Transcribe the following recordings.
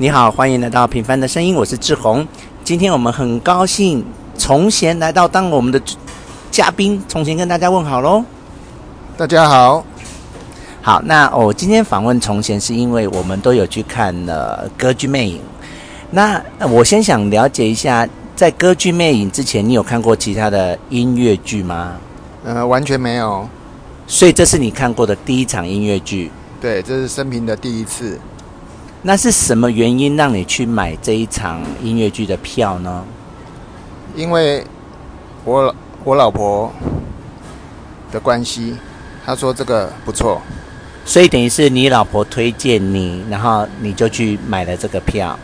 你好，欢迎来到平凡的声音，我是志宏。今天我们很高兴从贤来到当我们的嘉宾，从贤跟大家问好喽。大家好，好，那我、哦、今天访问从贤是因为我们都有去看了歌剧魅影。那我先想了解一下，在歌剧魅影之前，你有看过其他的音乐剧吗？呃，完全没有。所以这是你看过的第一场音乐剧？对，这是生平的第一次。那是什么原因让你去买这一场音乐剧的票呢？因为我我老婆的关系，她说这个不错，所以等于是你老婆推荐你，然后你就去买了这个票。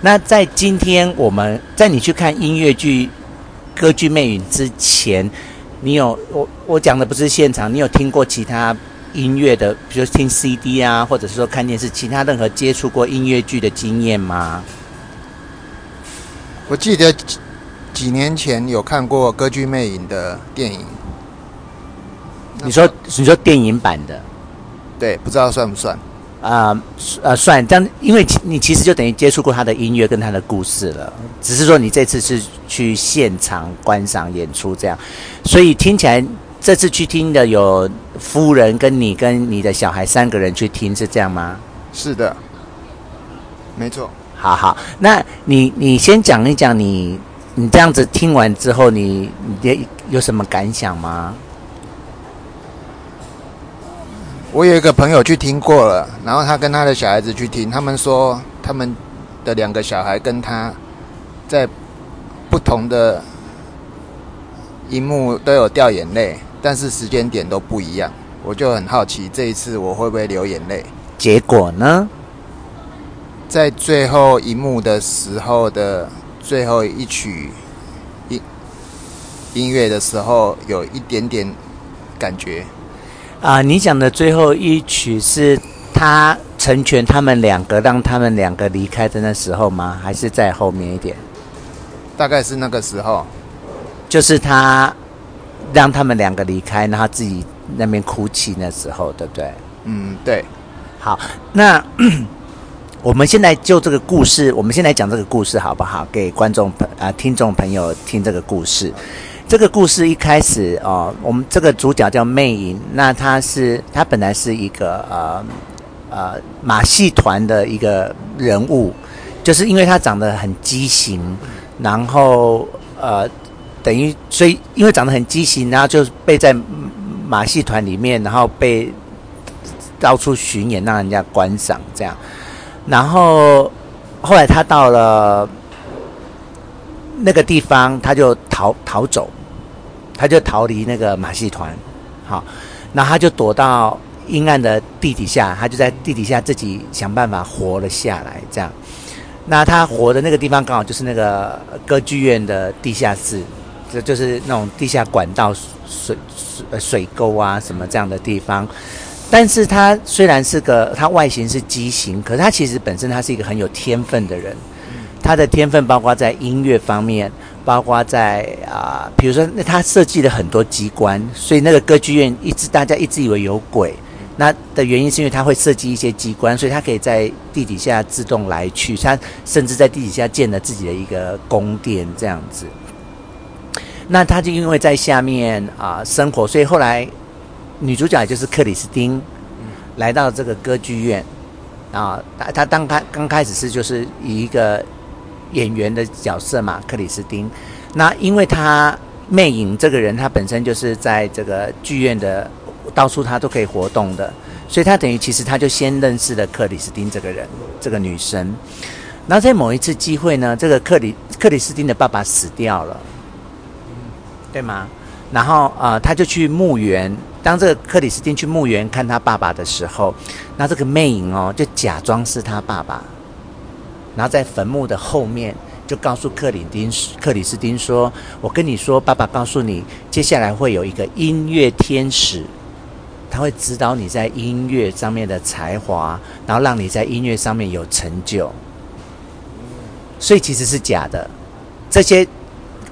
那在今天我们在你去看音乐剧《歌剧魅影》之前，你有我我讲的不是现场，你有听过其他？音乐的，比如听 CD 啊，或者是说看电视，其他任何接触过音乐剧的经验吗？我记得几，几年前有看过《歌剧魅影》的电影。你说你说电影版的？对，不知道算不算？啊、呃，呃，算。这样，因为你其实就等于接触过他的音乐跟他的故事了，只是说你这次是去现场观赏演出这样，所以听起来。这次去听的有夫人跟你跟你的小孩三个人去听，是这样吗？是的，没错。好好，那你你先讲一讲你你这样子听完之后你，你你有什么感想吗？我有一个朋友去听过了，然后他跟他的小孩子去听，他们说他们的两个小孩跟他在不同的荧幕都有掉眼泪。但是时间点都不一样，我就很好奇这一次我会不会流眼泪？结果呢？在最后一幕的时候的最后一曲音音乐的时候，有一点点感觉。啊，你讲的最后一曲是他成全他们两个，让他们两个离开的那时候吗？还是在后面一点？大概是那个时候，就是他。让他们两个离开，然后自己那边哭泣那时候，对不对？嗯，对。好，那 我们现在就这个故事，我们先来讲这个故事好不好？给观众朋啊、呃、听众朋友听这个故事。这个故事一开始哦，我们这个主角叫魅影，那他是他本来是一个呃呃马戏团的一个人物，就是因为他长得很畸形，然后呃。等于，所以因为长得很畸形，然后就被在马戏团里面，然后被到处巡演，让人家观赏这样。然后后来他到了那个地方，他就逃逃走，他就逃离那个马戏团。好，然后他就躲到阴暗的地底下，他就在地底下自己想办法活了下来。这样，那他活的那个地方刚好就是那个歌剧院的地下室。这就是那种地下管道、水水水沟啊，什么这样的地方。但是他虽然是个，他外形是畸形，可是他其实本身他是一个很有天分的人。他的天分包括在音乐方面，包括在啊、呃，比如说那他设计了很多机关，所以那个歌剧院一直大家一直以为有鬼。那的原因是因为他会设计一些机关，所以他可以在地底下自动来去。他甚至在地底下建了自己的一个宫殿，这样子。那他就因为在下面啊、呃、生活，所以后来女主角也就是克里斯汀，来到这个歌剧院啊。他他当开刚开始是就是以一个演员的角色嘛，克里斯汀。那因为他魅影这个人，他本身就是在这个剧院的到处他都可以活动的，所以他等于其实他就先认识了克里斯汀这个人，这个女生。然后在某一次机会呢，这个克里克里斯汀的爸爸死掉了。对吗？然后呃，他就去墓园。当这个克里斯汀去墓园看他爸爸的时候，那这个魅影哦，就假装是他爸爸，然后在坟墓的后面就告诉克里丁克里斯汀说：“我跟你说，爸爸告诉你，接下来会有一个音乐天使，他会指导你在音乐上面的才华，然后让你在音乐上面有成就。所以其实是假的，这些。”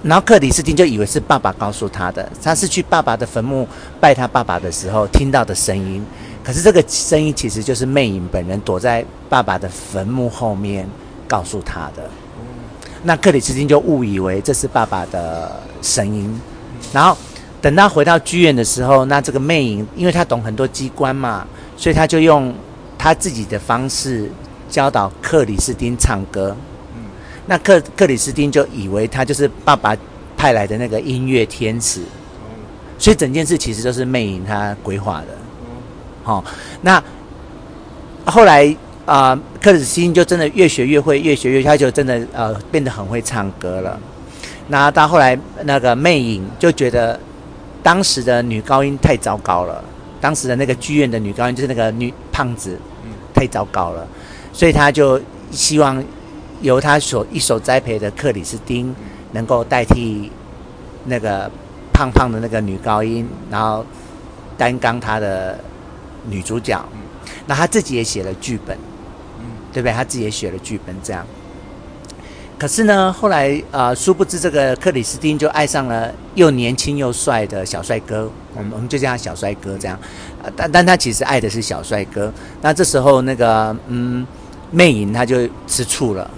然后克里斯汀就以为是爸爸告诉他的，他是去爸爸的坟墓拜他爸爸的时候听到的声音，可是这个声音其实就是魅影本人躲在爸爸的坟墓后面告诉他的。那克里斯汀就误以为这是爸爸的声音，然后等他回到剧院的时候，那这个魅影因为他懂很多机关嘛，所以他就用他自己的方式教导克里斯汀唱歌。那克克里斯汀就以为他就是爸爸派来的那个音乐天使，所以整件事其实都是魅影他规划的。好、哦，那后来啊、呃，克里斯汀就真的越学越会，越学越他就真的呃变得很会唱歌了。那到后来，那个魅影就觉得当时的女高音太糟糕了，当时的那个剧院的女高音就是那个女胖子，太糟糕了，所以他就希望由他所一手栽培的克里斯汀能够代替那个胖胖的那个女高音，然后担纲他的。女主角，那他自己也写了剧本，对不对？他自己也写了剧本，这样。可是呢，后来啊、呃，殊不知这个克里斯汀就爱上了又年轻又帅的小帅哥，我们我们就叫他小帅哥这样。但但他其实爱的是小帅哥。那这时候那个嗯，魅影他就吃醋了，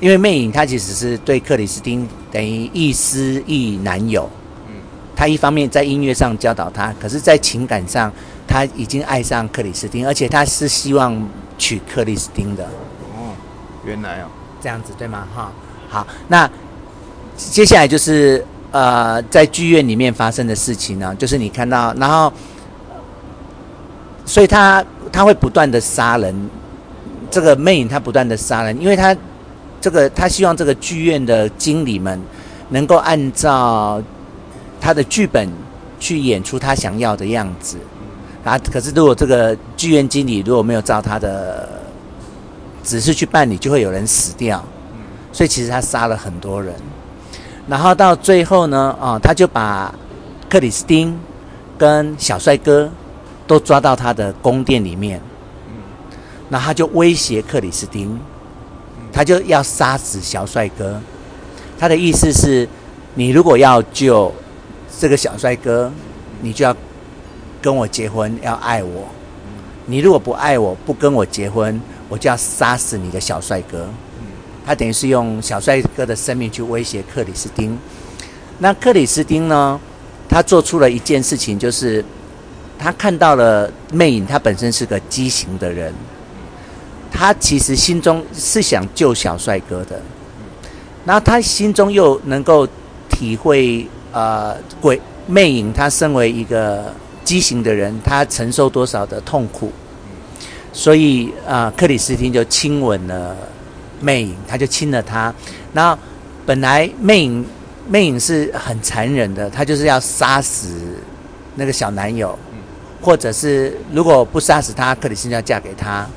因为魅影他其实是对克里斯汀等于亦师亦男友。嗯他一方面在音乐上教导他，可是在情感上。他已经爱上克里斯汀，而且他是希望娶克里斯汀的。哦，原来哦，这样子对吗？哈，好，那接下来就是呃，在剧院里面发生的事情呢，就是你看到，然后，所以他他会不断的杀人，这个魅影他不断的杀人，因为他这个他希望这个剧院的经理们能够按照他的剧本去演出他想要的样子。啊！可是如果这个剧院经理如果没有照他的指示去办理，就会有人死掉。所以其实他杀了很多人。然后到最后呢，啊，他就把克里斯汀跟小帅哥都抓到他的宫殿里面。那他就威胁克里斯汀，他就要杀死小帅哥。他的意思是，你如果要救这个小帅哥，你就要。跟我结婚要爱我，你如果不爱我，不跟我结婚，我就要杀死你的小帅哥。他等于是用小帅哥的生命去威胁克里斯汀。那克里斯汀呢？他做出了一件事情，就是他看到了魅影，他本身是个畸形的人，他其实心中是想救小帅哥的，然后他心中又能够体会呃鬼魅影，他身为一个。畸形的人，他承受多少的痛苦，所以啊、呃，克里斯汀就亲吻了魅影，他就亲了他。然后本来魅影魅影是很残忍的，他就是要杀死那个小男友，或者是如果不杀死他，克里斯汀要嫁给他。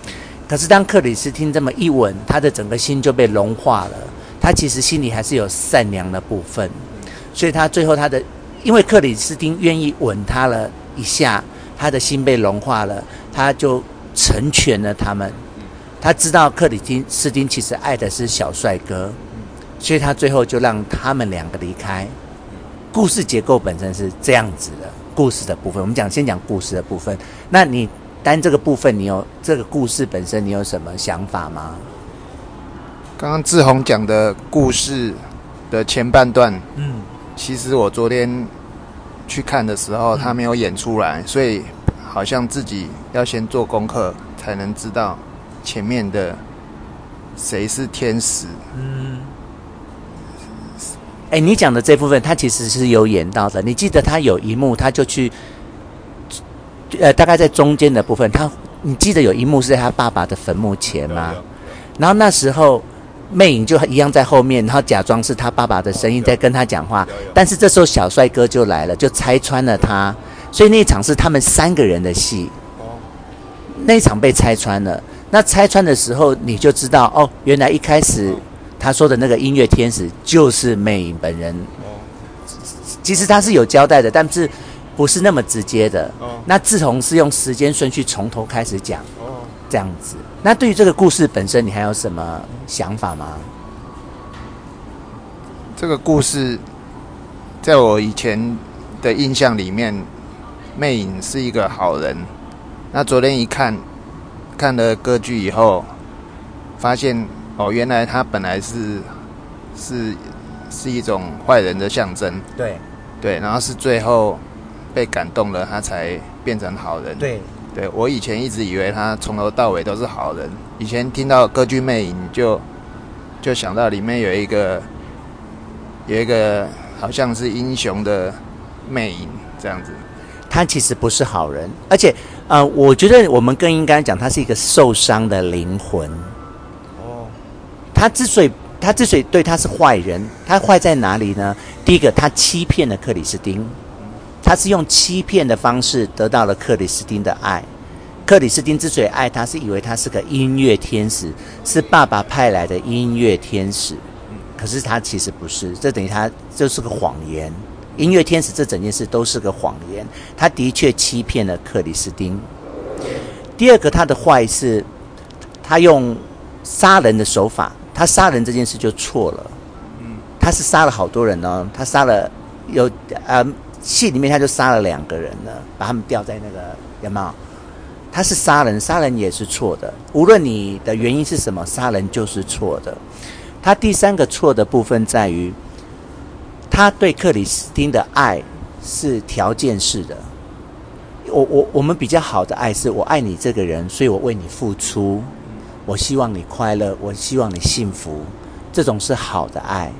可是当克里斯汀这么一吻，他的整个心就被融化了。他其实心里还是有善良的部分，所以他最后他的，因为克里斯汀愿意吻他了。一下，他的心被融化了，他就成全了他们。他知道克里斯汀其实爱的是小帅哥，所以他最后就让他们两个离开。故事结构本身是这样子的，故事的部分我们讲先讲故事的部分。那你单这个部分，你有这个故事本身，你有什么想法吗？刚刚志宏讲的故事的前半段，嗯，其实我昨天。去看的时候，他没有演出来，所以好像自己要先做功课，才能知道前面的谁是天使。嗯，哎，你讲的这部分，他其实是有演到的。你记得他有一幕，他就去，呃，大概在中间的部分，他你记得有一幕是在他爸爸的坟墓前吗？然后那时候。魅影就一样在后面，然后假装是他爸爸的声音在跟他讲话，但是这时候小帅哥就来了，就拆穿了他，所以那一场是他们三个人的戏。那一场被拆穿了，那拆穿的时候你就知道哦，原来一开始他说的那个音乐天使就是魅影本人。其实他是有交代的，但是不是那么直接的。那自从是用时间顺序从头开始讲，这样子。那对于这个故事本身，你还有什么想法吗？这个故事，在我以前的印象里面，魅影是一个好人，那昨天一看，看了歌剧以后，发现哦，原来他本来是是是一种坏人的象征。对对，然后是最后被感动了，他才变成好人。对对，我以前一直以为他从头到尾都是好人。以前听到歌剧魅影就就想到里面有一个有一个好像是英雄的魅影这样子。他其实不是好人，而且，呃，我觉得我们更应该讲，他是一个受伤的灵魂。哦，他之所以他之所以对他是坏人，他坏在哪里呢？第一个，他欺骗了克里斯汀，他是用欺骗的方式得到了克里斯汀的爱。克里斯汀之所以爱他，是以为他是个音乐天使，是爸爸派来的音乐天使。可是他其实不是，这等于他就是个谎言。音乐天使这整件事都是个谎言，他的确欺骗了克里斯汀。第二个，他的坏是，他用杀人的手法，他杀人这件事就错了。他是杀了好多人呢，他杀了有呃戏里面他就杀了两个人了，把他们吊在那个有没有？他是杀人，杀人也是错的。无论你的原因是什么，杀人就是错的。他第三个错的部分在于。他对克里斯汀的爱是条件式的。我我我们比较好的爱是我爱你这个人，所以我为你付出，我希望你快乐，我希望你幸福，这种是好的爱。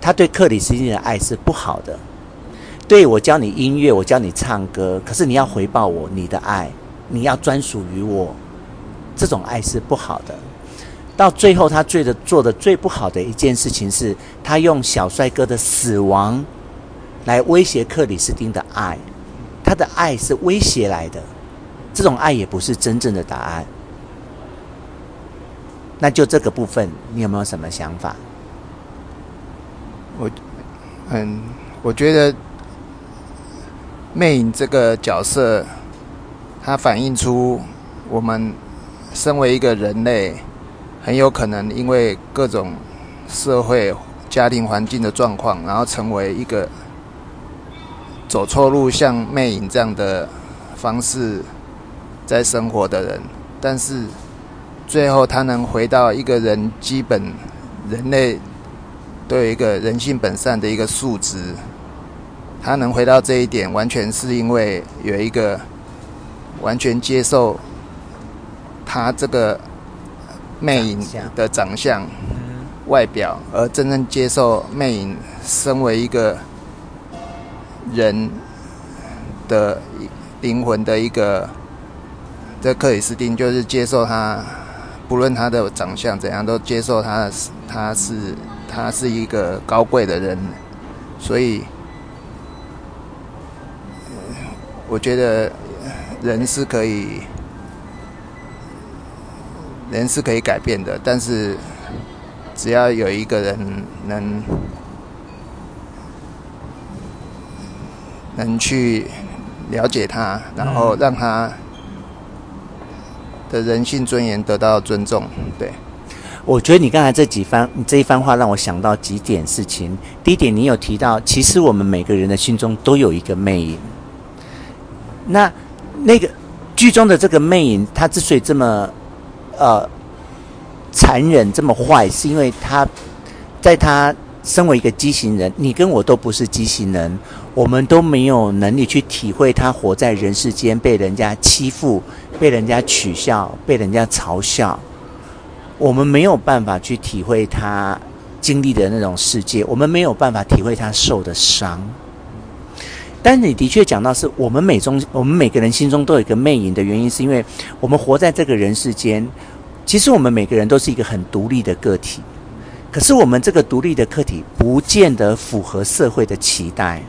他对克里斯汀的爱是不好的。对，我教你音乐，我教你唱歌，可是你要回报我你的爱，你要专属于我，这种爱是不好的。到最后，他最的做的最不好的一件事情是，他用小帅哥的死亡来威胁克里斯汀的爱。他的爱是威胁来的，这种爱也不是真正的答案。那就这个部分，你有没有什么想法？我，嗯，我觉得魅影这个角色，它反映出我们身为一个人类。很有可能因为各种社会、家庭环境的状况，然后成为一个走错路、像魅影这样的方式在生活的人。但是最后，他能回到一个人基本人类都有一个人性本善的一个素质，他能回到这一点，完全是因为有一个完全接受他这个。魅影的长相、外表，而真正接受魅影身为一个人的灵魂的一个，这克里斯汀就是接受他，不论他的长相怎样，都接受他，他是他是一个高贵的人，所以，我觉得人是可以。人是可以改变的，但是只要有一个人能能去了解他，然后让他的人性尊严得到尊重。对，我觉得你刚才这几番你这一番话让我想到几点事情。第一点，你有提到，其实我们每个人的心中都有一个魅影。那那个剧中的这个魅影，他之所以这么。呃，残忍这么坏，是因为他在他身为一个畸形人，你跟我都不是畸形人，我们都没有能力去体会他活在人世间被人家欺负、被人家取笑、被人家嘲笑，我们没有办法去体会他经历的那种世界，我们没有办法体会他受的伤。但你的确讲到，是我们每中，我们每个人心中都有一个魅影的原因，是因为我们活在这个人世间。其实我们每个人都是一个很独立的个体，可是我们这个独立的个体不见得符合社会的期待。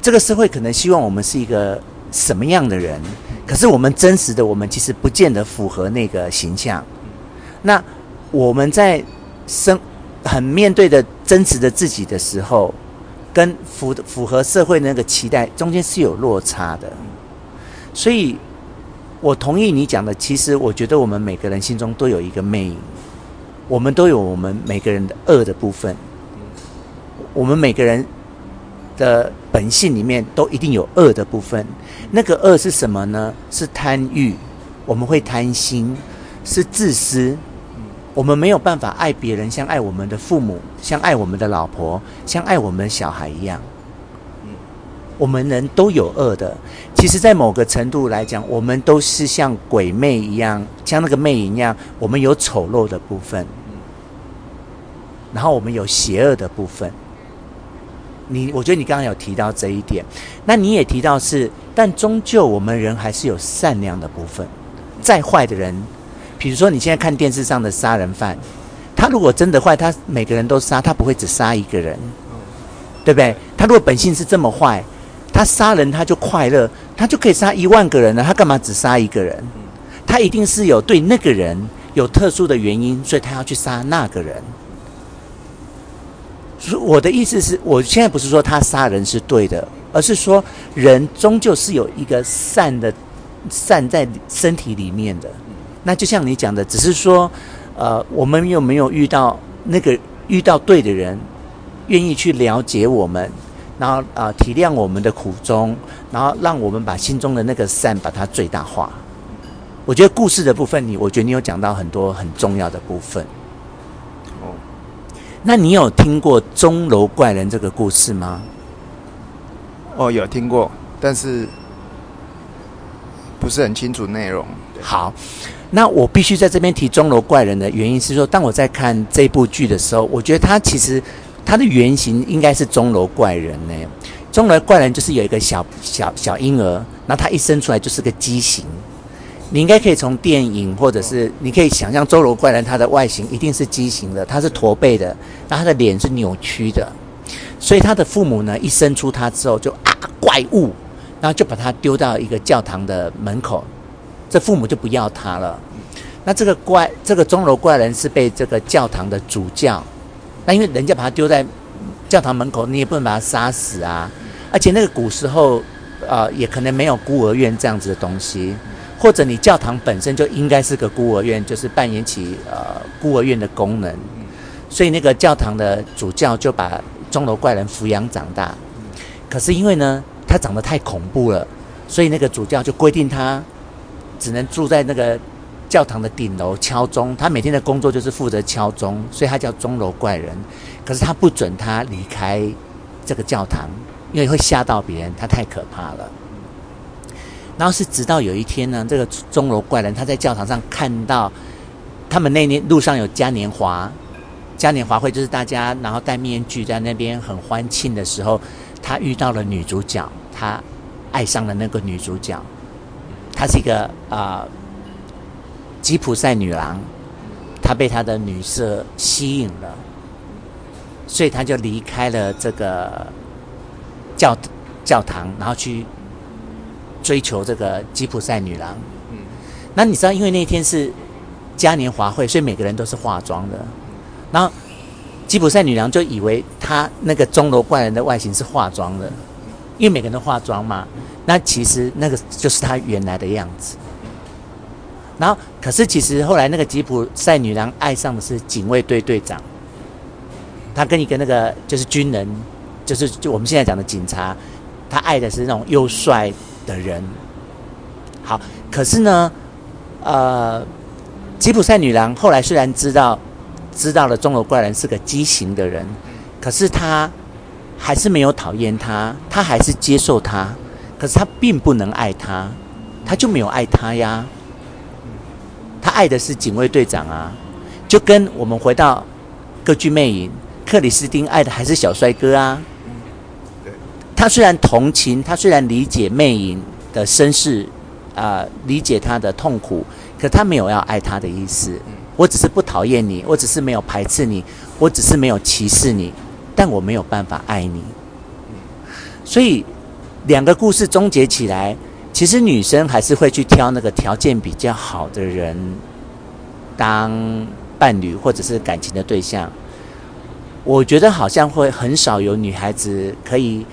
这个社会可能希望我们是一个什么样的人，可是我们真实的我们其实不见得符合那个形象。那我们在生很面对的真实的自己的时候。跟符符合社会那个期待中间是有落差的，所以我同意你讲的。其实我觉得我们每个人心中都有一个魅影，我们都有我们每个人的恶的部分。我们每个人的本性里面都一定有恶的部分。那个恶是什么呢？是贪欲，我们会贪心，是自私。我们没有办法爱别人，像爱我们的父母，像爱我们的老婆，像爱我们的小孩一样。我们人都有恶的。其实，在某个程度来讲，我们都是像鬼魅一样，像那个魅影一样，我们有丑陋的部分，然后我们有邪恶的部分。你，我觉得你刚刚有提到这一点，那你也提到是，但终究我们人还是有善良的部分。再坏的人。比如说，你现在看电视上的杀人犯，他如果真的坏，他每个人都杀，他不会只杀一个人，对不对？他如果本性是这么坏，他杀人他就快乐，他就可以杀一万个人了，他干嘛只杀一个人？他一定是有对那个人有特殊的原因，所以他要去杀那个人。所以我的意思是，我现在不是说他杀人是对的，而是说人终究是有一个善的善在身体里面的。那就像你讲的，只是说，呃，我们有没有遇到那个遇到对的人，愿意去了解我们，然后啊、呃、体谅我们的苦衷，然后让我们把心中的那个善把它最大化。我觉得故事的部分，你我觉得你有讲到很多很重要的部分。哦，那你有听过钟楼怪人这个故事吗？哦，有听过，但是不是很清楚内容。好。那我必须在这边提钟楼怪人的原因是说，当我在看这部剧的时候，我觉得他其实他的原型应该是钟楼怪人呢。钟楼怪人就是有一个小小小婴儿，那他一生出来就是个畸形。你应该可以从电影或者是你可以想象钟楼怪人他的外形一定是畸形的，他是驼背的，那他的脸是扭曲的，所以他的父母呢一生出他之后就啊怪物，然后就把他丢到一个教堂的门口。这父母就不要他了。那这个怪，这个钟楼怪人是被这个教堂的主教，那因为人家把他丢在教堂门口，你也不能把他杀死啊。而且那个古时候，呃，也可能没有孤儿院这样子的东西，或者你教堂本身就应该是个孤儿院，就是扮演起呃孤儿院的功能。所以那个教堂的主教就把钟楼怪人抚养长大。可是因为呢，他长得太恐怖了，所以那个主教就规定他。只能住在那个教堂的顶楼敲钟，他每天的工作就是负责敲钟，所以他叫钟楼怪人。可是他不准他离开这个教堂，因为会吓到别人，他太可怕了。然后是直到有一天呢，这个钟楼怪人他在教堂上看到他们那年路上有嘉年华，嘉年华会就是大家然后戴面具在那边很欢庆的时候，他遇到了女主角，他爱上了那个女主角。她是一个啊、呃，吉普赛女郎，她被她的女色吸引了，所以她就离开了这个教教堂，然后去追求这个吉普赛女郎。嗯，那你知道，因为那天是嘉年华会，所以每个人都是化妆的。然后吉普赛女郎就以为她那个钟楼怪人的外形是化妆的，因为每个人都化妆嘛。那其实那个就是他原来的样子，然后可是其实后来那个吉普赛女郎爱上的是警卫队队长，他跟一个那个就是军人，就是就我们现在讲的警察，他爱的是那种又帅的人。好，可是呢，呃，吉普赛女郎后来虽然知道知道了钟楼怪人是个畸形的人，可是他还是没有讨厌他，他还是接受他。可是他并不能爱他，他就没有爱他呀。他爱的是警卫队长啊，就跟我们回到歌剧魅影，克里斯汀爱的还是小帅哥啊。他虽然同情，他虽然理解魅影的身世，啊、理解他的痛苦，可他没有要爱他的意思。我只是不讨厌你，我只是没有排斥你，我只是没有歧视你，但我没有办法爱你。所以。两个故事终结起来，其实女生还是会去挑那个条件比较好的人当伴侣或者是感情的对象。我觉得好像会很少有女孩子可以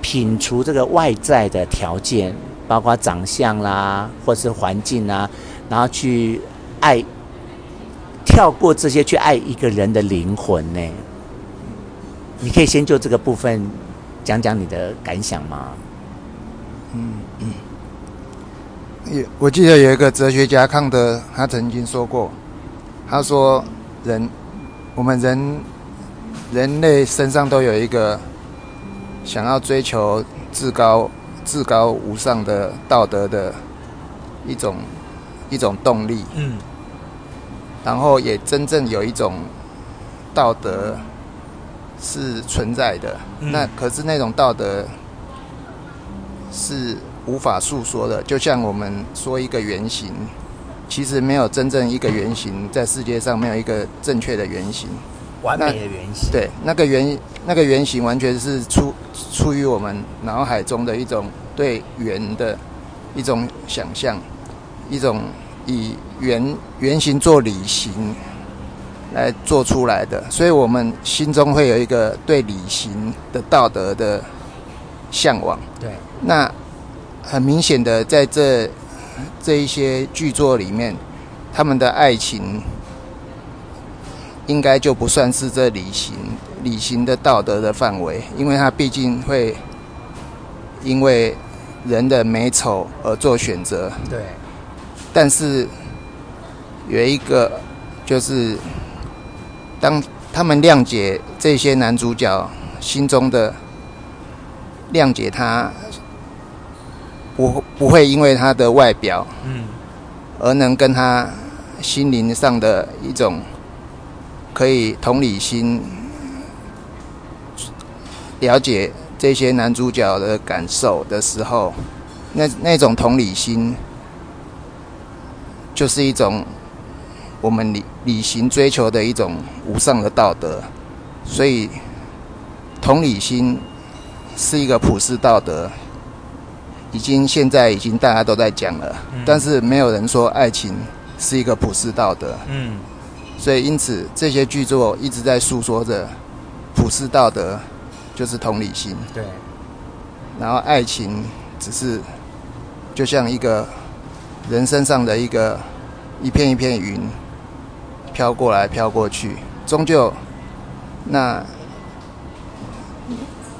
品出这个外在的条件，包括长相啦，或是环境啊，然后去爱，跳过这些去爱一个人的灵魂呢。你可以先就这个部分。讲讲你的感想吗？嗯嗯。也我记得有一个哲学家康德，他曾经说过，他说人，我们人人类身上都有一个想要追求至高至高无上的道德的一种一种动力。嗯。然后也真正有一种道德是存在的，嗯、那可是那种道德是无法诉说的。就像我们说一个原型，其实没有真正一个原型，在世界上没有一个正确的原型，完美的原型。对，那个原那个原型完全是出出于我们脑海中的一种对圆的一种想象，一种。以圆圆形做理型来做出来的，所以我们心中会有一个对理行的道德的向往。对，那很明显的，在这这一些剧作里面，他们的爱情应该就不算是这理行理行的道德的范围，因为它毕竟会因为人的美丑而做选择。对。但是有一个，就是当他们谅解这些男主角心中的谅解他，不不会因为他的外表，嗯，而能跟他心灵上的一种可以同理心，了解这些男主角的感受的时候，那那种同理心。就是一种我们理理性追求的一种无上的道德，所以同理心是一个普世道德，已经现在已经大家都在讲了，但是没有人说爱情是一个普世道德。嗯，所以因此这些剧作一直在诉说着普世道德就是同理心。对，然后爱情只是就像一个。人身上的一个一片一片云飘过来飘过去，终究那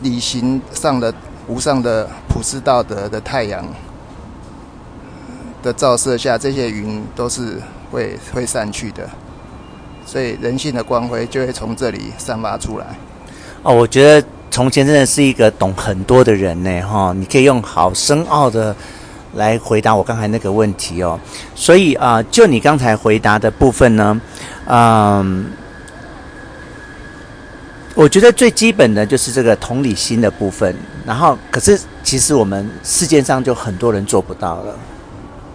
理行上的无上的普世道德的太阳的照射下，这些云都是会会散去的，所以人性的光辉就会从这里散发出来。哦，我觉得从前真的是一个懂很多的人呢，哈，你可以用好深奥的。来回答我刚才那个问题哦，所以啊、就你刚才回答的部分呢，嗯、我觉得最基本的就是这个同理心的部分。然后，可是其实我们世界上就很多人做不到了。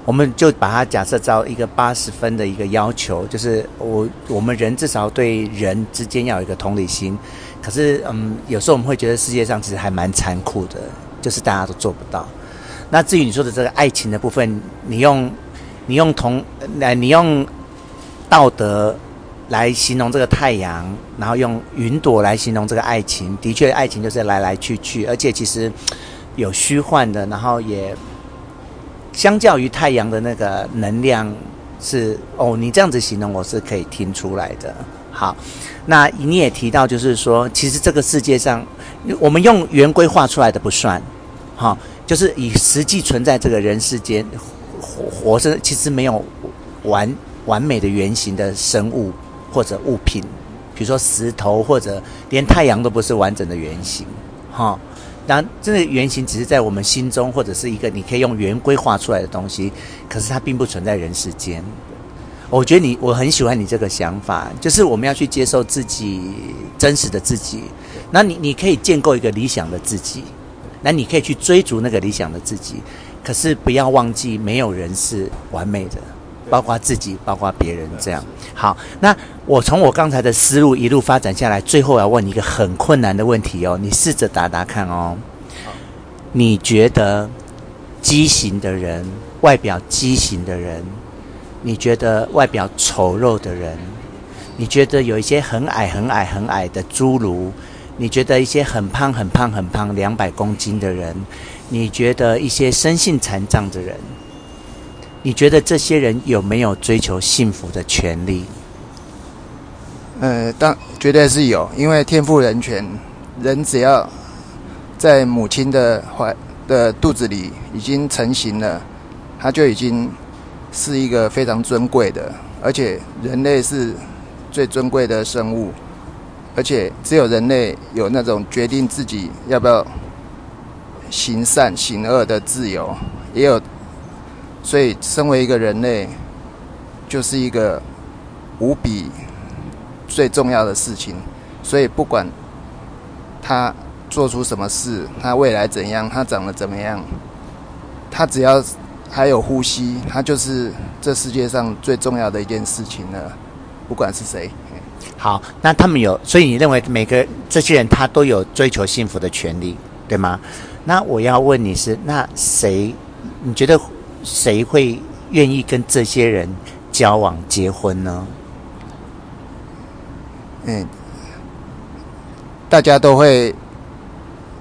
我们就把它假设到一个八十分的一个要求，就是我我们人至少对人之间要有一个同理心。可是，嗯，有时候我们会觉得世界上其实还蛮残酷的，就是大家都做不到。那至于你说的这个爱情的部分，你用你用同来，你用道德来形容这个太阳，然后用云朵来形容这个爱情，的确，爱情就是来来去去，而且其实有虚幻的，然后也相较于太阳的那个能量是哦，你这样子形容我是可以听出来的。好，那你也提到就是说，其实这个世界上，我们用圆规画出来的不算，好。就是以实际存在这个人世间活活着，其实没有完完美的圆形的生物或者物品，比如说石头或者连太阳都不是完整的圆形，哈。当然，这个圆形只是在我们心中或者是一个你可以用圆规画出来的东西，可是它并不存在人世间。我觉得你我很喜欢你这个想法，就是我们要去接受自己真实的自己，那你你可以建构一个理想的自己。那你可以去追逐那个理想的自己，可是不要忘记，没有人是完美的，包括自己，包括别人。这样好。那我从我刚才的思路一路发展下来，最后要问你一个很困难的问题哦，你试着答答看哦。你觉得畸形的人，外表畸形的人，你觉得外表丑陋的人，你觉得有一些很矮很矮很矮的侏儒？你觉得一些很胖很胖很胖两百公斤的人，你觉得一些身性残障的人，你觉得这些人有没有追求幸福的权利？呃，当绝对是有，因为天赋人权，人只要在母亲的怀的肚子里已经成型了，他就已经是一个非常尊贵的，而且人类是最尊贵的生物，而且只有人类有那种决定自己要不要行善行恶的自由，也有，所以身为一个人类，就是一个无比最重要的事情，所以不管他。做出什么事，他未来怎样，他长得怎么样，他只要还有呼吸，他就是这世界上最重要的一件事情了。不管是谁，好，那他们有，所以你认为每个这些人他都有追求幸福的权利，对吗？那我要问你是，那谁？你觉得谁会愿意跟这些人交往结婚呢？嗯，大家都会。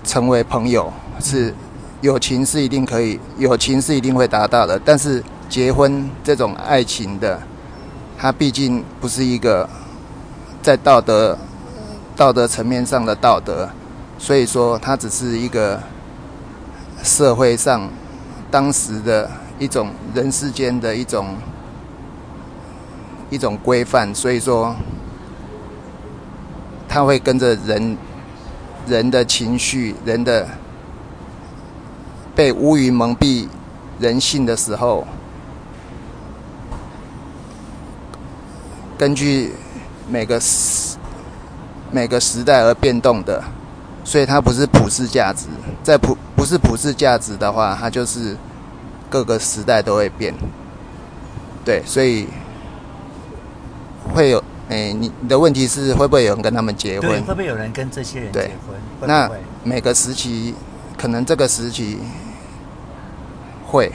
成为朋友是友情，是一定可以，友情是一定会达到的。但是结婚这种爱情的，它毕竟不是一个在道德道德层面上的道德，所以说它只是一个社会上当时的一种人世间的一种一种规范。所以说，它会跟着人。人的情绪，人的被乌云蒙蔽人性的时候，根据每个时每个时代而变动的，所以它不是普世价值。在普不是普世价值的话，它就是各个时代都会变。对，所以会有。哎，你你的问题是会不会有人跟他们结婚？会不会有人跟这些人结婚？对，那每个时期，可能这个时期会，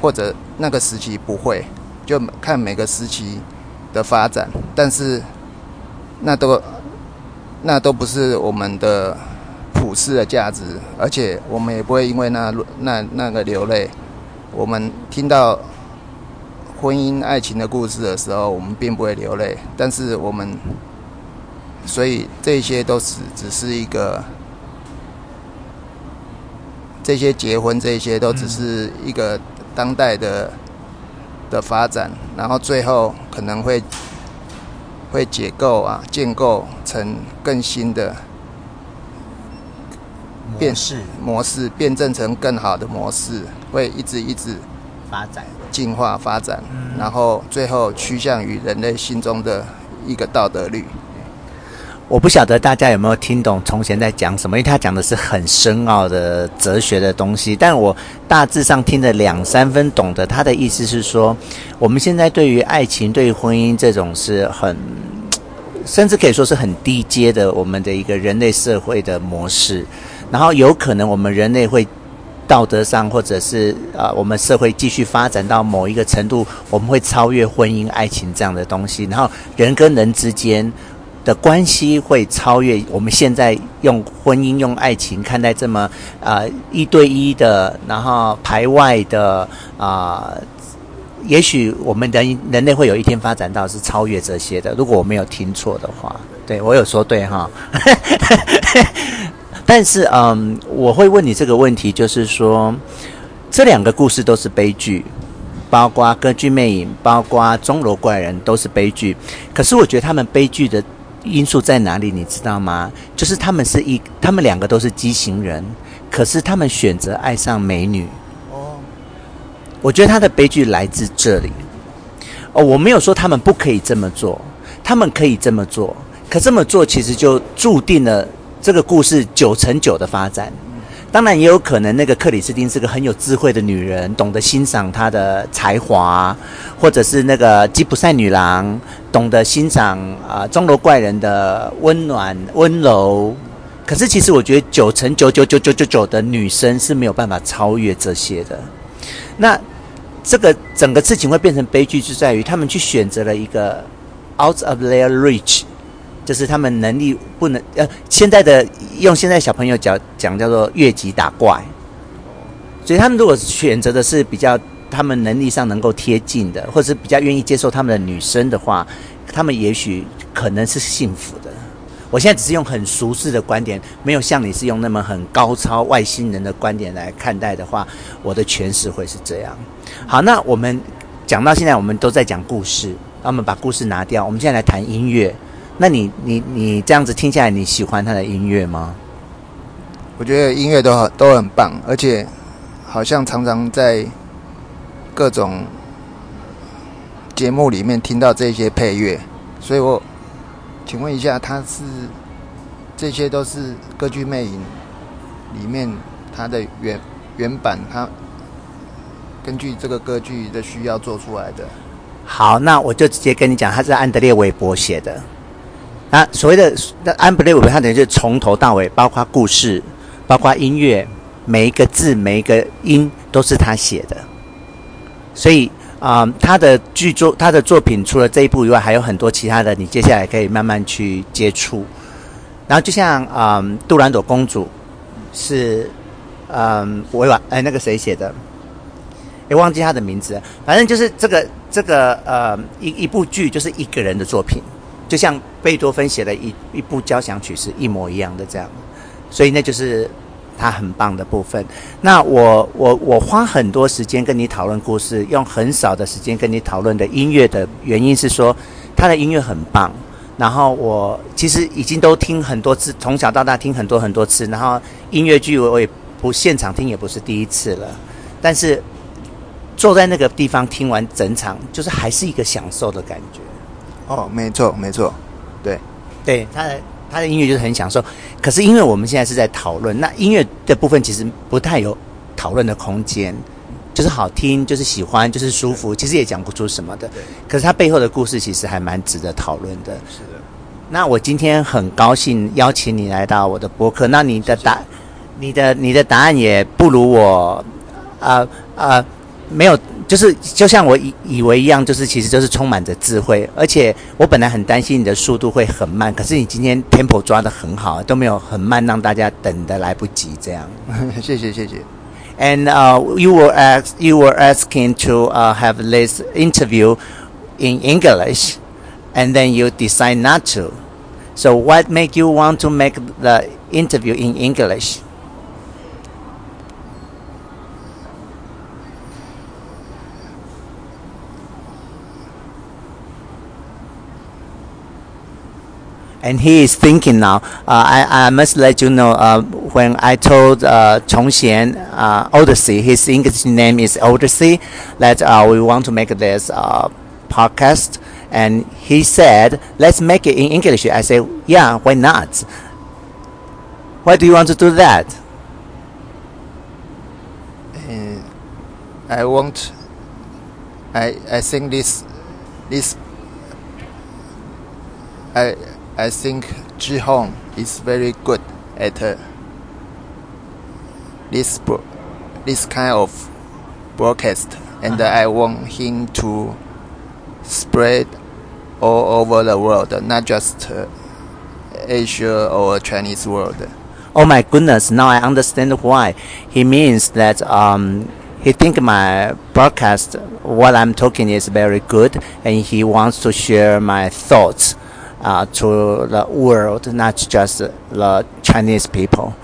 或者那个时期不会，就看每个时期的发展。但是那都那都不是我们的普世的价值，而且我们也不会因为那那那个流泪。我们听到。婚姻、爱情的故事的时候，我们并不会流泪，但是我们，所以这些都是只是一个，这些结婚，这些都只是一个当代的的发展，然后最后可能会会解构啊，建构成更新的模式，模式辩证成更好的模式，会一直一直发展。进化发展，然后最后趋向于人类心中的一个道德律。我不晓得大家有没有听懂从前在讲什么，因为他讲的是很深奥的哲学的东西，但我大致上听了两三分懂得。他的意思是说，我们现在对于爱情、对于婚姻这种是很，甚至可以说是很低阶的，我们的一个人类社会的模式。然后有可能我们人类会。道德上，或者是啊、我们社会继续发展到某一个程度，我们会超越婚姻、爱情这样的东西。然后，人跟人之间的关系会超越我们现在用婚姻、用爱情看待这么啊、呃、一对一的，然后排外的啊、也许我们人人类会有一天发展到是超越这些的。如果我没有听错的话，对，我有说对哈。但是，嗯，我会问你这个问题，就是说，这两个故事都是悲剧，包括《歌剧魅影》，包括《钟楼怪人》，都是悲剧。可是，我觉得他们悲剧的因素在哪里？你知道吗？就是他们是一，他们两个都是畸形人，可是他们选择爱上美女。哦，我觉得他的悲剧来自这里。哦，我没有说他们不可以这么做，他们可以这么做，可这么做其实就注定了。这个故事九成九的发展，当然也有可能那个克里斯汀是个很有智慧的女人，懂得欣赏她的才华，或者是那个吉普赛女郎懂得欣赏啊钟楼怪人的温暖温柔。可是其实我觉得九成九九九九九九的女生是没有办法超越这些的。那这个整个事情会变成悲剧，就在于他们去选择了一个 out of their reach。就是他们能力不能呃，现在的用现在小朋友讲讲叫做越级打怪，所以他们如果选择的是比较他们能力上能够贴近的，或者是比较愿意接受他们的女生的话，他们也许可能是幸福的。我现在只是用很俗世的观点，没有像你是用那么很高超外星人的观点来看待的话，我的诠释会是这样。好，那我们讲到现在，我们都在讲故事，那我们把故事拿掉，我们现在来谈音乐。那你你你这样子听下来，你喜欢他的音乐吗？我觉得音乐都很都很棒，而且好像常常在各种节目里面听到这些配乐，所以我请问一下，他是这些都是《歌剧魅影》里面它的原原版，它根据这个歌剧的需要做出来的。好，那我就直接跟你讲，他是安德烈韦伯写的。那所谓的那安德烈韦伯，他等于是从头到尾，包括故事。包括音乐，每一个字、每一个音都是他写的，所以啊、他的剧作、他的作品除了这一部以外，还有很多其他的，你接下来可以慢慢去接触。然后就像啊、杜兰朵公主是嗯，我有哎那个谁写的，也忘记他的名字，反正就是这个这个呃一一部剧就是一个人的作品，就像贝多芬写的一一部交响曲是一模一样的这样。所以那就是他很棒的部分。那我我我花很多时间跟你讨论故事，用很少的时间跟你讨论的音乐的原因是说，他的音乐很棒。然后我其实已经都听很多次，从小到大听很多很多次。然后音乐剧我也不现场听，也不是第一次了。但是坐在那个地方听完整场，就是还是一个享受的感觉。哦，没错没错，对对他的。他的音乐就是很享受，可是因为我们现在是在讨论，那音乐的部分其实不太有讨论的空间，就是好听，就是喜欢，就是舒服，其实也讲不出什么的。可是他背后的故事其实还蛮值得讨论的。是的。那我今天很高兴邀请你来到我的博客，那你的答，你的你的答案也不如我，呃呃，没有。就是就像我以以为一样，就是其实就是充满着智慧，而且我本来很担心你的速度会很慢，可是你今天 tempo 抓得很好，都没有很慢，让大家等得来不及这样。谢谢谢谢。And uh, you were ask you were asking to uh, have this interview in English, and then you decide not to. So what make you want to make the interview in English? And he is thinking now. Uh, I, I must let you know. Uh, when I told uh, Chong Xian uh, Odyssey, his English name is Odyssey, that uh, we want to make this uh, podcast, and he said, "Let's make it in English." I said, "Yeah, why not? Why do you want to do that?" Uh, I want. I I think this this. I. I think Zhi Hong is very good at uh, this this kind of broadcast, and uh -huh. I want him to spread all over the world, not just uh, Asia or Chinese world. Oh my goodness! Now I understand why he means that. Um, he think my broadcast, what I'm talking is very good, and he wants to share my thoughts uh, to the world, not just the Chinese people.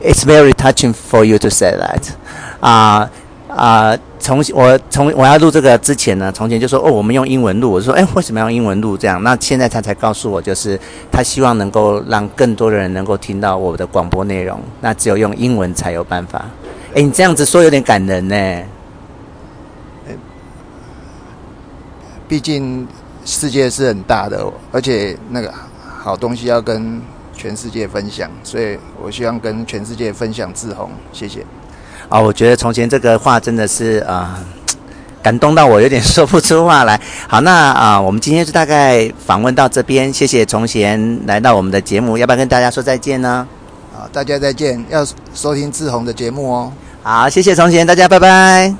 It's very touching for you to say that. 啊、啊、从我从我要录这个之前呢，从前就说哦，我们用英文录。我说哎，为什么要用英文录这样？那现在他才告诉我，就是他希望能够让更多的人能够听到我的广播内容。那只有用英文才有办法。哎，你这样子说有点感人呢。毕竟。世界是很大的，而且那个好东西要跟全世界分享，所以我希望跟全世界分享志宏，谢谢。啊、哦，我觉得从前这个话真的是啊、呃，感动到我有点说不出话来。好，那啊、呃，我们今天就大概访问到这边，谢谢从前来到我们的节目，要不要跟大家说再见呢？好，大家再见，要收听志宏的节目哦。好，谢谢从前，大家拜拜。